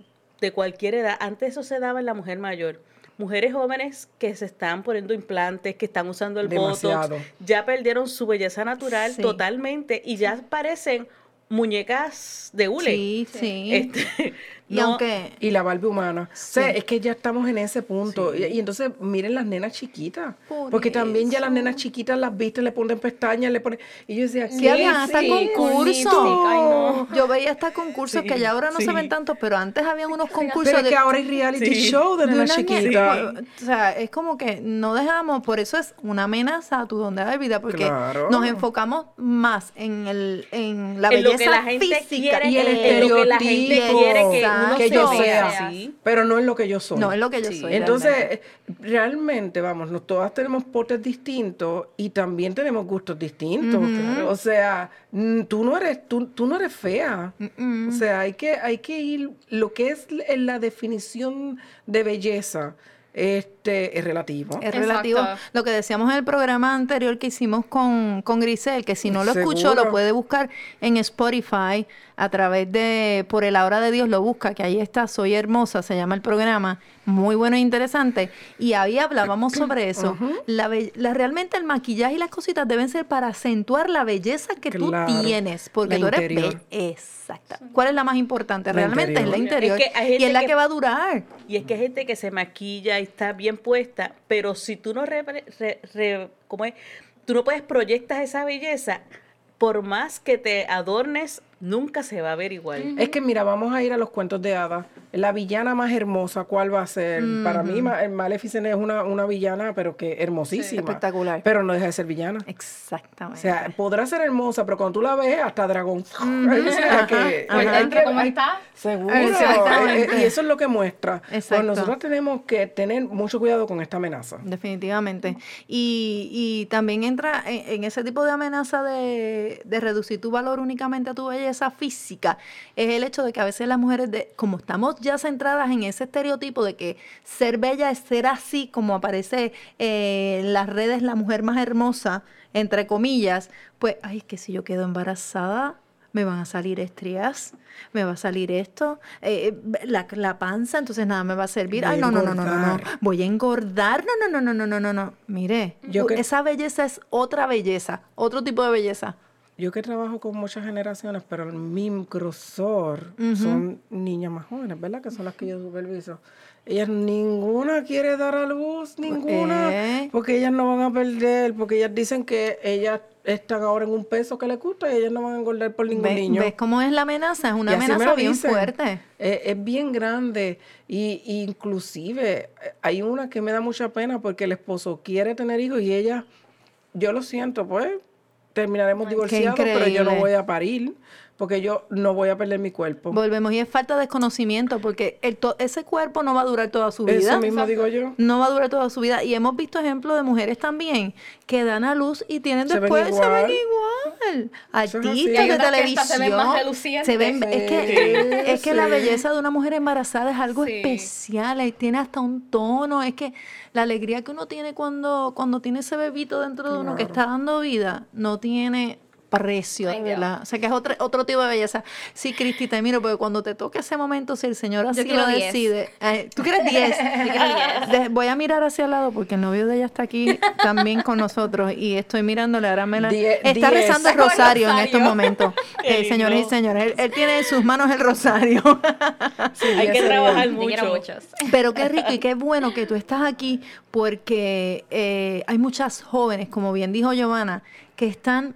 de cualquier edad, antes eso se daba en la mujer mayor. Mujeres jóvenes que se están poniendo implantes, que están usando el Demasiado. botox, ya perdieron su belleza natural Sí. totalmente y ya parecen muñecas de hule. Sí, sí. Este, y no- aunque Y la Barbie humana. O sea, Sí. es que ya estamos en ese punto. Y, y entonces, miren las nenas chiquitas. Porque también ya las nenas chiquitas las visten, le ponen pestañas, le ponen... Y yo decía, Sí, habían hasta sí, concursos. Ay, no. Yo veía hasta concursos Sí, que ya ahora no se sí. ven tanto, pero antes habían unos concursos Pero es de que ahora hay reality Sí. show de de nenas chiquitas. O sea, es como que no dejamos, por eso es una amenaza a tu donde hay vida, porque Claro. nos enfocamos más en el en la En lo belleza que la gente física quiere, Y el en lo que la gente estereotipo quiere que uno que se yo sea. Pero no es lo que yo soy. No es lo que yo Sí. soy. Entonces, realmente. eh, realmente, vamos, nos, todas tenemos potes distintos y también tenemos gustos distintos. O sea, tú no eres, tú, tú no eres fea. O sea, hay que, hay que ir, lo que es l- la definición de belleza, este, es relativo. Es relativo. Exacto. Lo que decíamos en el programa anterior que hicimos con, con Grisel, que si no lo escuchó, lo puede buscar en Spotify a través de Por el Hora de Dios, lo busca, que ahí está, Soy Hermosa, se llama el programa, muy bueno e interesante. Y ahí hablábamos sobre eso. la, la- realmente el maquillaje y las cositas deben ser para acentuar la belleza que Claro. tú tienes, porque La tú eres interior. be- Exacta. ¿Cuál es la más importante? La Realmente es la interior. Es que y es la que- que va a durar. Y es que hay gente que se maquilla y está bien puesta, pero si tú no re- re- ¿cómo es? Tú no puedes proyectas esa belleza, por más que te adornes, nunca se va a ver igual. Es que mira, vamos a ir a los cuentos de hadas. La villana más hermosa, ¿cuál va a ser? Para mí, el Maleficent es una, una villana, pero que hermosísima. espectacular. Pero no deja de ser villana. Exactamente. O sea, podrá ser hermosa, pero cuando tú la ves, hasta dragón. O sea, que- Por hay dentro, que- ¿cómo está? Seguro. Exactamente. Eh, Y eso es lo que muestra. Pues Exacto. nosotros tenemos que tener mucho cuidado con esta amenaza. Definitivamente. Y, y también entra en, en ese tipo de amenaza de, de reducir tu valor únicamente a tu belleza física, es el hecho de que a veces las mujeres, de, como estamos ya centradas en ese estereotipo de que ser bella es ser así, como aparece eh, en las redes la mujer más hermosa, entre comillas, pues, ay, que si yo quedo embarazada, me van a salir estrías, me va a salir esto, eh, la, la panza, entonces nada me va a servir. Ay, no, no, no, no, no, no, voy a engordar. No, no, no, no, no, no, no, no. Mire, Yo que- esa belleza es otra belleza, otro tipo de belleza. Yo que trabajo con muchas generaciones, pero mi grosor son niñas más jóvenes, ¿verdad? Que son las que yo superviso. Ellas ninguna quiere dar a luz, ninguna, Eh. porque ellas no van a perder, porque ellas dicen que ellas están ahora en un peso que les gusta y ellas no van a engordar por ningún ¿Ves, niño. ves cómo es la amenaza? Es una Y amenaza bien dicen. fuerte. Eh, es bien grande y, y inclusive eh, hay una que me da mucha pena porque el esposo quiere tener hijos y ella, yo lo siento, pues terminaremos divorciados, pero yo no voy a parir porque yo no voy a perder mi cuerpo. Volvemos y es falta de conocimiento porque el to- ese cuerpo no va a durar toda su vida. Eso mismo digo yo. No va a durar toda su vida. Y hemos visto ejemplos de mujeres también que dan a luz y tienen Se ven después se ven igual. Artistas de televisión. se ven más relucientes. se ven- es que, Sí, es que la belleza de una mujer embarazada es algo Sí. especial. y Tiene hasta un tono. Es que la alegría que uno tiene cuando, cuando tiene ese bebito dentro de uno que está dando vida no tiene precio, de Ay, verdad. O sea, que es otro, otro tipo de belleza. Sí, Cristi, te miro, porque cuando te toque ese momento, si el Señor así lo 10. decide. eh, ¿Tú quieres 10? De- voy a mirar hacia el lado porque el novio de ella está aquí también con nosotros y estoy mirándole, ahora me la... Die- Está 10. rezando el rosario, en estos momentos. Eh, señores y señores, él, él tiene en sus manos el rosario. Hay que trabajar mucho. Pero qué rico y qué bueno que tú estás aquí porque eh, hay muchas jóvenes, como bien dijo Giovanna, que están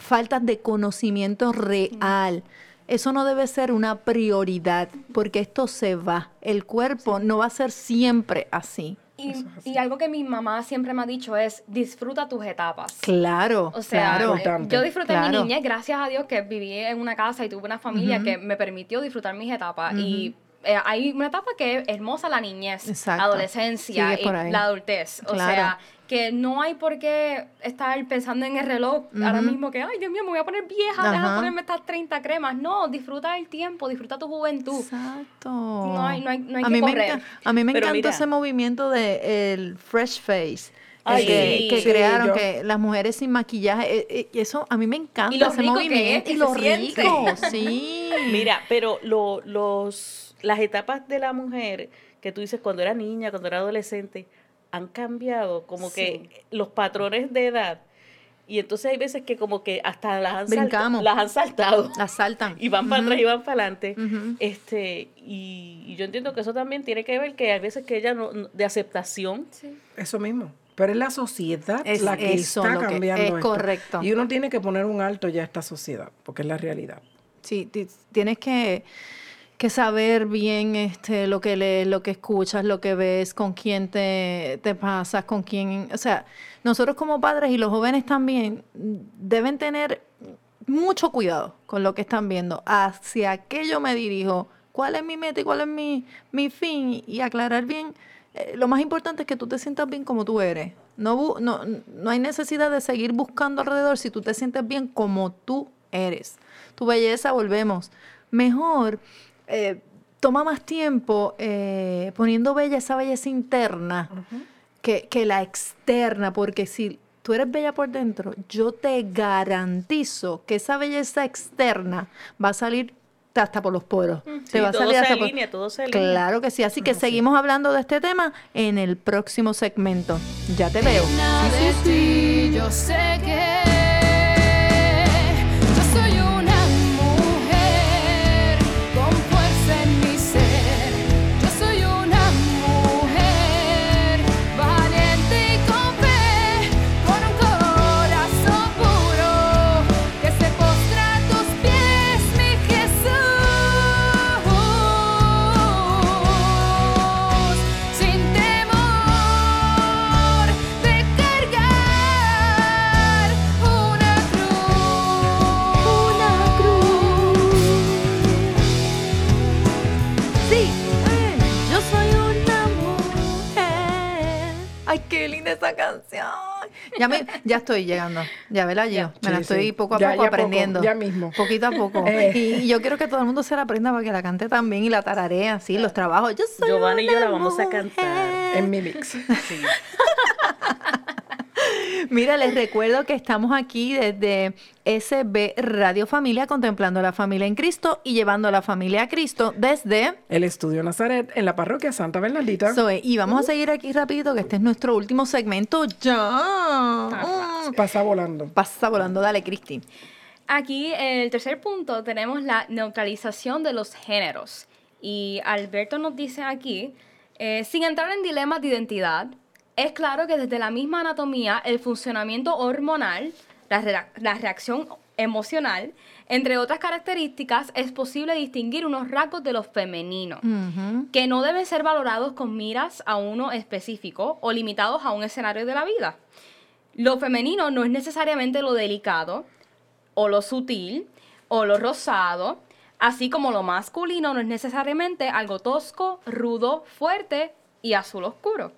faltas de conocimiento real. Eso no debe ser una prioridad porque esto se va. El cuerpo no va a ser siempre así. Y, y algo que mi mamá siempre me ha dicho es, disfruta tus etapas. Claro, O sea, claro. eh, yo disfruté mi niñez, gracias a Dios que viví en una casa y tuve una familia que me permitió disfrutar mis etapas. Y eh, hay una etapa que es hermosa, la niñez, Exacto. adolescencia y la adultez. O Claro. sea, que no hay por qué estar pensando en el reloj ahora mismo que, ay, Dios mío, me voy a poner vieja, deja Ajá. de ponerme estas 30 cremas. No, disfruta el tiempo, disfruta tu juventud. Exacto. No hay- no hay- no hay a que mí me correr. a mí me Pero encanta mira. ese movimiento de el fresh face. Ay, que, sí. que Sí, crearon yo- que las mujeres sin maquillaje, eh, eh, y eso a mí me encanta Y lo ese rico que movimiento es, y que lo rico, sí. Mira, pero lo- los, las etapas de la mujer que tú dices cuando era niña, cuando era adolescente, han cambiado como que los patrones de edad. Y entonces hay veces que como que hasta las han, salta- Brincamos. las han saltado. las saltan. Y van para atrás y van para adelante. Este, y, y yo entiendo que eso también tiene que ver que hay veces que ella no, no- de aceptación. Eso mismo. Pero es la sociedad Es la que está que- cambiando es esto. correcto. Y uno tiene que poner un alto ya a esta sociedad, porque es la realidad. Sí, ti- tienes que, que saber bien este, lo que lees, lo que escuchas, lo que ves, con quién te, te pasas, con quién... O sea, nosotros como padres y los jóvenes también deben tener mucho cuidado con lo que están viendo. Hacia qué yo me dirijo, cuál es mi meta y cuál es mi, mi fin y aclarar bien. eh, lo más importante es que tú te sientas bien como tú eres. No, no, no hay necesidad de seguir buscando alrededor si tú te sientes bien como tú eres. Tu belleza, volvemos. Mejor, eh, toma más tiempo eh, poniendo bella esa belleza interna que, que la externa, porque si tú eres bella por dentro, yo te garantizo que esa belleza externa va a salir hasta por los poros. Te va a todo salir se hasta por- alinea, todo se alinea. Claro que sí, así que seguimos hablando de este tema en el próximo segmento. Ya te veo. de ti, yo sé que estoy llegando. Ya, ¿verdad, yo? Me la estoy sí. poco a Ya- poco ya poco, aprendiendo. ya mismo. Poquito a poco. Eh. Y yo quiero que todo el mundo se la aprenda para que la cante también y la tararea, así, los trabajos. Yo soy Giovanna y yo la vamos a cantar. mujer. En mi mix. Sí. Mira, les recuerdo que estamos aquí desde SB Radio Familia, contemplando la familia en Cristo y llevando a la familia a Cristo desde El estudio Nazaret en la parroquia Santa Bernardita. Zoe. Y vamos a seguir aquí rapidito, que este es nuestro último segmento. Ya. Mm. Pasa volando. Pasa volando, dale, Cristi. Aquí, en el tercer punto, tenemos la neutralización de los géneros. Y Alberto nos dice aquí, eh, sin entrar en dilemas de identidad, es claro que desde la misma anatomía, el funcionamiento hormonal, la, rea- la reacción emocional, entre otras características, es posible distinguir unos rasgos de lo femenino, que no deben ser valorados con miras a uno específico o limitados a un escenario de la vida. Lo femenino no es necesariamente lo delicado, o lo sutil, o lo rosado, así como lo masculino no es necesariamente algo tosco, rudo, fuerte y azul oscuro.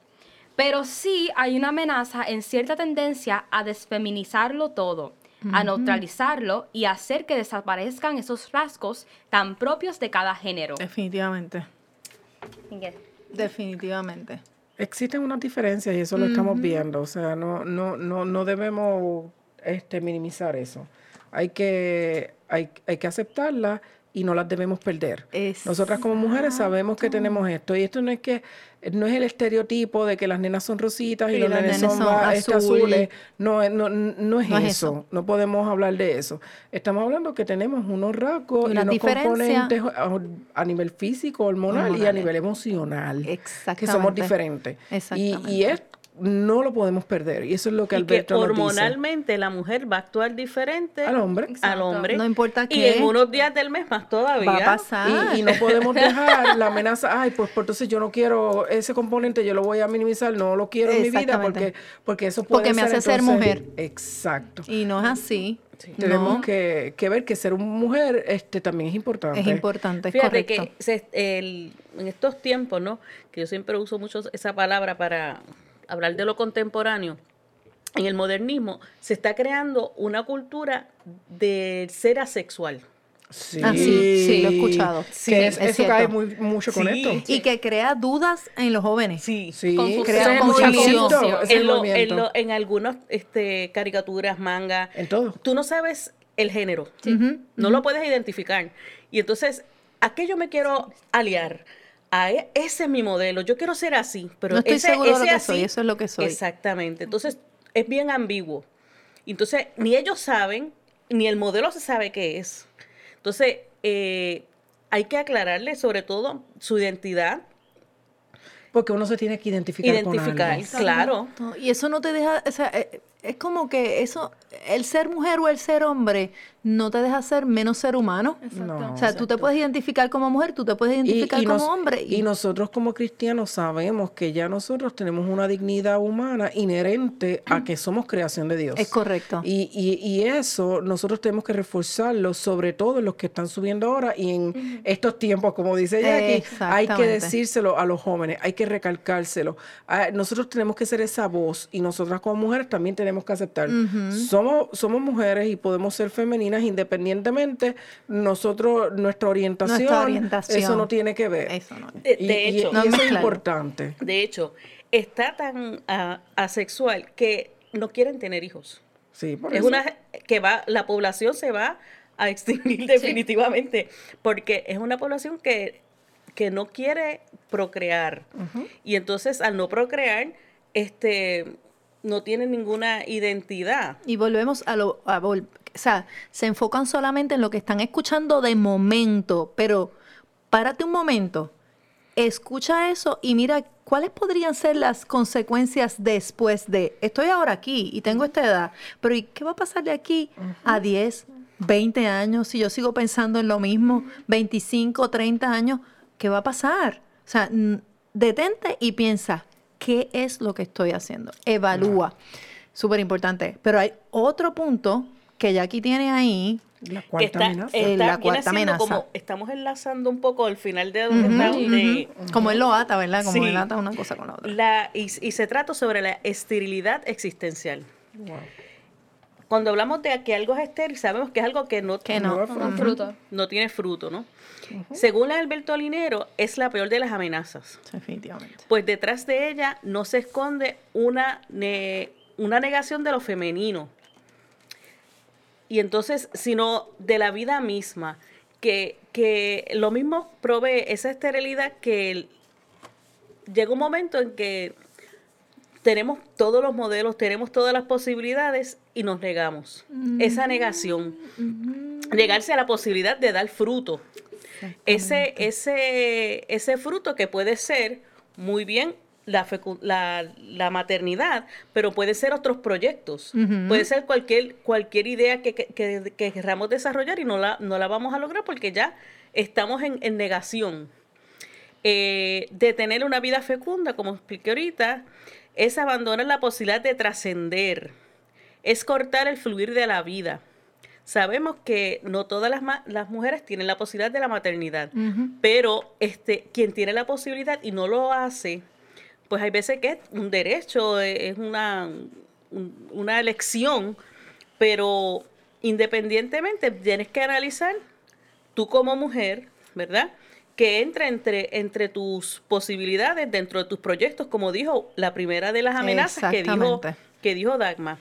Pero sí hay una amenaza en cierta tendencia a desfeminizarlo todo, a neutralizarlo y hacer que desaparezcan esos rasgos tan propios de cada género. Definitivamente. Definitivamente. Existen unas diferencias y eso lo estamos viendo. O sea, no, no, no, no debemos este, minimizar eso. Hay que, hay, hay que aceptarlas y no las debemos perder. Nosotras como mujeres sabemos que tenemos esto. Y esto no es que no es el estereotipo de que las nenas son rositas y los nenes son, son este, azul. azules. No, es- no, no es No es eso. No podemos hablar de eso. Estamos hablando que tenemos unos rasgos y Unas unos componentes a, a nivel físico, hormonal y a nivel emocional. Que somos diferentes. Y, Exactamente. y es, no lo podemos perder. Y eso es lo que Y que Alberto nos dice. hormonalmente la mujer va a actuar diferente Al hombre. al hombre. No importa Y qué. en unos días del mes más todavía. Va a pasar. Y, y no podemos dejar la amenaza, ay, pues, pues entonces yo no quiero ese componente, yo lo voy a minimizar, no lo quiero en mi vida Exactamente. porque, porque eso puede Porque me hace ser entonces- mujer. Exacto. Y no es así. Tenemos No, que, que ver que ser una mujer este, también es importante. es importante, es Fíjate correcto. que se- el- en estos tiempos, ¿no? Que yo siempre uso mucho esa palabra para hablar de lo contemporáneo. En el modernismo se está creando una cultura del ser asexual. Sí, Ah, sí, sí, lo he escuchado. Que Sí, es- es eso cae muy, mucho con Sí. esto. Y que crea dudas en los jóvenes. Sí. Sí, Confusión. crea confusión. En, lo- en, movimiento. lo- en algunas este, caricaturas, manga, En todo. tú no sabes el género. No lo puedes identificar. Y entonces, ¿a qué yo me quiero aliar? A e- ese es mi modelo. Yo quiero ser así, pero No estoy ese, seguro de lo que así- soy, eso es lo que soy. Exactamente. Entonces, es bien ambiguo. Entonces, ni ellos saben, ni el modelo se sabe qué es. Entonces, eh, hay que aclararle sobre todo su identidad, Porque uno se tiene que identificar, identificar, con algo. claro. Y eso no te deja, o sea, eh, es como que eso, el ser mujer o el ser hombre no te deja ser menos ser humano. No. O sea, tú te puedes identificar como mujer, tú te puedes identificar como nos- hombre. y nosotros como cristianos sabemos que ya nosotros tenemos una dignidad humana inherente a que somos creación de Dios. Es correcto. Y, y- y eso nosotros tenemos que reforzarlo, sobre todo en los que están subiendo ahora y en estos tiempos, como dice Jackie, hay que decírselo a los jóvenes, hay que recalcárselo. Ah, nosotros tenemos que ser esa voz y nosotras como mujeres también tenemos que aceptar. somos, somos mujeres y podemos ser femeninas independientemente, nosotros, nuestra orientación, Nuestra orientación. eso no tiene que ver. Eso no. De, Y- de y- hecho, y No eso es importante. de hecho, está tan ah, asexual que no quieren tener hijos. Sí, por Es eso. una que va, la población se va a extinguir definitivamente, porque es una población que, que no quiere procrear. Y entonces al no procrear, este no tiene ninguna identidad. Y volvemos a lo, a vol- o sea, se enfocan solamente en lo que están escuchando de momento, pero párate un momento, escucha eso y mira cuáles podrían ser las consecuencias después de, estoy ahora aquí y tengo esta edad, pero ¿y qué va a pasar de aquí a 10, 20 años si yo sigo pensando en lo mismo, 25, 30 años? ¿Qué va a pasar? O sea, detente y piensa, ¿qué es lo que estoy haciendo? Evalúa. Súper importante. Pero hay otro punto que Jackie tiene ahí, La cuarta está, amenaza. está- Eh, la cuarta amenaza. como estamos enlazando un poco al final de donde está- de- Como él lo ata, ¿verdad? Como Sí. él ata una cosa con la otra. la y, y se trata sobre la esterilidad existencial. Wow. Cuando hablamos de que algo es estéril, sabemos que es algo que no, Que no. No, fruto. no tiene fruto, ¿no? Según Alberto Linero, es la peor de las amenazas. Definitivamente. Pues detrás de ella no se esconde una, ne- una negación de lo femenino. Y entonces, sino de la vida misma, que, que lo mismo provee esa esterilidad que llega un momento en que tenemos todos los modelos, tenemos todas las posibilidades y nos negamos. Esa negación. Negarse a la posibilidad de dar fruto. Ese, ese, ese fruto que puede ser muy bien la, la, la maternidad, pero puede ser otros proyectos. Puede ser cualquier, cualquier idea que, que, que- que queramos desarrollar y no la, no la vamos a lograr porque ya estamos en, en negación. Eh, de tener una vida fecunda, como expliqué ahorita, es abandonar la posibilidad de trascender, es cortar el fluir de la vida. Sabemos que no todas las, ma- las mujeres tienen la posibilidad de la maternidad, pero este, quien tiene la posibilidad y no lo hace, pues hay veces que es un derecho, eh, es una, un- una elección, pero independientemente tienes que analizar tú como mujer, ¿verdad? Que entra entre, entre tus posibilidades, dentro de tus proyectos, como dijo la primera de las amenazas que dijo, que dijo Dagma.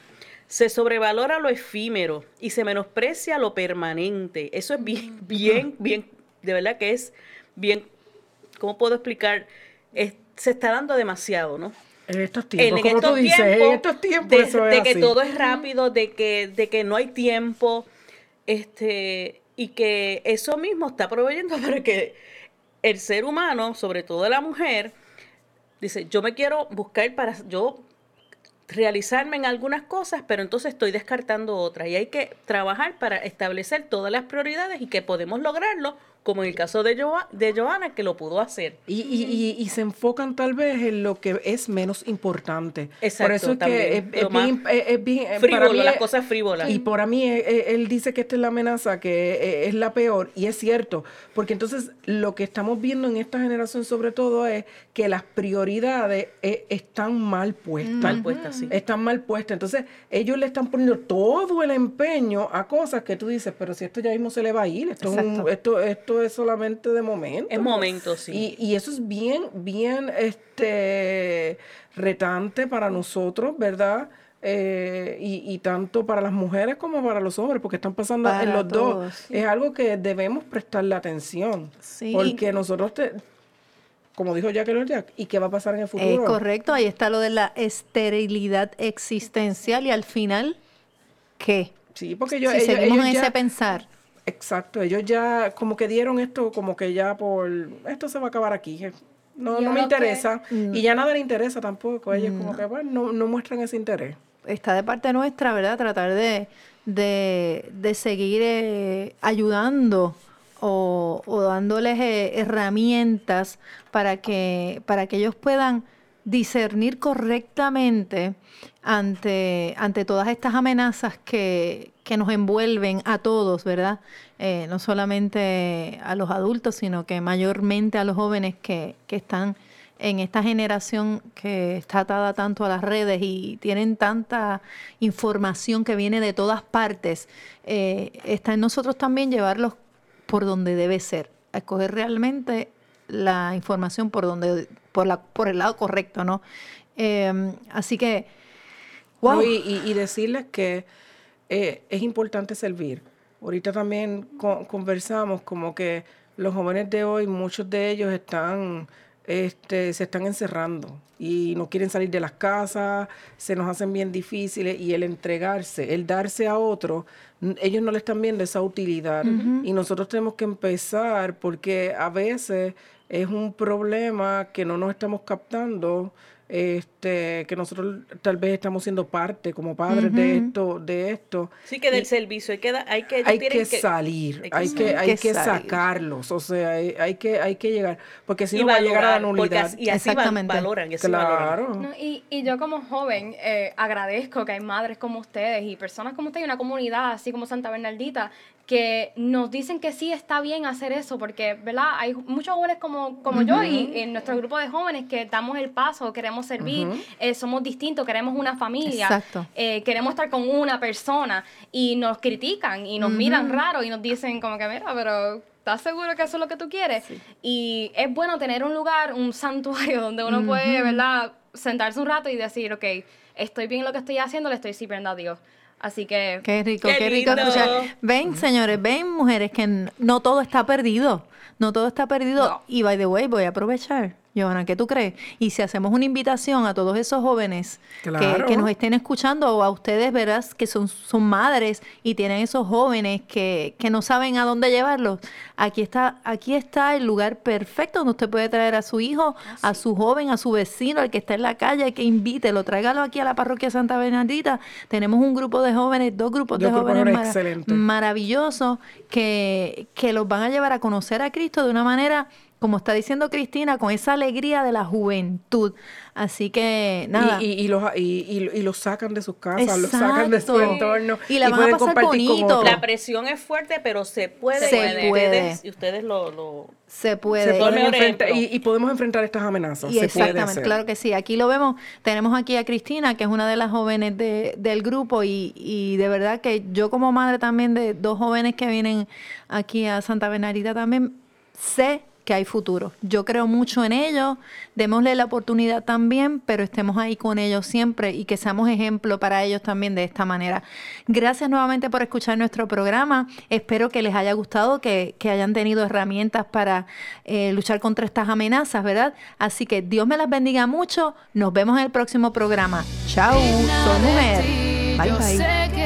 Se sobrevalora lo efímero y se menosprecia lo permanente. Eso es bien, bien, bien, de verdad que es bien, ¿cómo puedo explicar? Es- se está dando demasiado, ¿no? En estos tiempos, en como estos tú dices, tiempos, en estos tiempos de, eso de es que así. todo es rápido, de que, de que no hay tiempo, este, y que eso mismo está proveyendo para que el ser humano, sobre todo la mujer, dice, yo me quiero buscar para yo realizarme en algunas cosas, pero entonces estoy descartando otras. Y hay que trabajar para establecer todas las prioridades y que podemos lograrlo, como en el caso de, Joa- de Joana, que lo pudo hacer. Y, y, y, y se enfocan tal vez en lo que es menos importante. Exacto, Por eso es también. que es, bien, es- es bien- eh, para Frívolo, mí las es- cosas frívolas. Y para mí, eh, eh, él dice que esta es la amenaza, que eh, es la peor, y es cierto, porque entonces lo que estamos viendo en esta generación sobre todo es que las prioridades eh, están mal puestas. Mal puestas, sí. Están mal puestas. Entonces, ellos le están poniendo todo el empeño a cosas que tú dices, pero si esto ya mismo se le va a ir, esto, es, un- Exacto. esto, esto es solamente de momento. Es momento, sí. Y, y eso es bien, bien este retante para nosotros, ¿verdad? Eh, y, y tanto para las mujeres como para los hombres, porque están pasando en los todos, dos. sí. Es algo que debemos prestarle atención. Sí. Porque nosotros, te, como dijo Jacqueline Jack, ¿y qué va a pasar en el Es futuro? correcto, ahí está lo de la esterilidad existencial y al final, ¿qué? Sí, porque ellos, si ellos- seguimos ellos en ya- ese pensar, Exacto, ellos ya como que dieron esto, como que ya por, esto se va a acabar aquí. No, no me que- interesa. Mm. Y ya nada le interesa tampoco. Ellos como que, bueno, no, no muestran ese interés. está de parte nuestra, ¿verdad? Tratar de, de, de seguir eh, ayudando o, o dándoles eh, herramientas para que, para que ellos puedan discernir correctamente ante, ante todas estas amenazas que, que nos envuelven a todos, ¿verdad? Eh, no solamente a los adultos, sino que mayormente a los jóvenes que, que están en esta generación que está atada tanto a las redes y tienen tanta información que viene de todas partes, eh, está en nosotros también llevarlos por donde debe ser, a escoger realmente la información por donde, por la, por el lado correcto, ¿no? Eh, así que, wow. Y, decirles que eh, es importante servir. Ahorita también co- conversamos como que los jóvenes de hoy, muchos de ellos están, este, se están encerrando y no quieren salir de las casas, se nos hacen bien difíciles y el entregarse, el darse a otro, ellos no le están viendo esa utilidad. Y nosotros tenemos que empezar porque a veces es un problema que no nos estamos captando este que nosotros tal vez estamos siendo parte como padres de esto de esto Sí, que del servicio hay que, hay que, hay salir, hay que hay que, hay sacarlos, o sea, hay, hay que, hay que llegar, porque si y no va a llegar a la nulidad. así- y así Exactamente. valoran, y así valoran. Claro. No, y, y yo como joven eh, agradezco que hay madres como ustedes y personas como ustedes y una comunidad así como Santa Bernardita que nos dicen que sí está bien hacer eso, porque, ¿verdad? Hay muchos jóvenes como, como yo y en nuestro grupo de jóvenes que damos el paso, queremos servir, eh, somos distintos, queremos una familia, eh, queremos estar con una persona y nos critican y nos miran raro y nos dicen como que, mira, pero... ¿Estás seguro que eso es lo que tú quieres? Y es bueno tener un lugar, un santuario donde uno puede, ¿verdad? Sentarse un rato y decir, ok, estoy bien en lo que estoy haciendo, le estoy sirviendo a Dios. Así que Qué rico, Qué qué, rico escuchar. Ven, señores, ven, mujeres, que no todo está perdido. No todo está perdido. No. Y by the way, voy a aprovechar. Giovanna, ¿qué tú crees? Y si hacemos una invitación a todos esos jóvenes que, Claro. que nos estén escuchando o a ustedes, verás, que son, son madres y tienen esos jóvenes que, que no saben a dónde llevarlos, aquí está, aquí está el lugar perfecto donde usted puede traer a su hijo, a su joven, a su vecino, al que está en la calle, que invítelo, tráigalo aquí a la parroquia Santa Bernardita. Tenemos un grupo de jóvenes, dos grupos Dos de jóvenes maravillosos que, que los van a llevar a conocer a Cristo de una manera, como está diciendo Cristina, con esa alegría de la juventud. Así que, nada. Y, y, y los, y, y- y los sacan de sus casas, los sacan de su Exacto. entorno. Y la van a pasar bonito. La presión es fuerte, pero se puede. Se y puede. Ustedes, y ustedes lo, lo- se Se puede. Ejemplo. y, y podemos enfrentar estas amenazas. Y se puede exactamente, hacer. claro que sí. Aquí lo vemos. Tenemos aquí a Cristina, que es una de las jóvenes de- del grupo, y, y de verdad que yo como madre también de dos jóvenes que vienen aquí a Santa Bernardita también sé que hay futuro. Yo creo mucho en ellos, démosle la oportunidad también, pero estemos ahí con ellos siempre y que seamos ejemplo para ellos también de esta manera. Gracias nuevamente por escuchar nuestro programa. Espero que les haya gustado, que, que hayan tenido herramientas para eh, luchar contra estas amenazas, ¿verdad? Así que Dios me las bendiga mucho. Nos vemos en el próximo programa. Chao, soy mujer. Bye bye.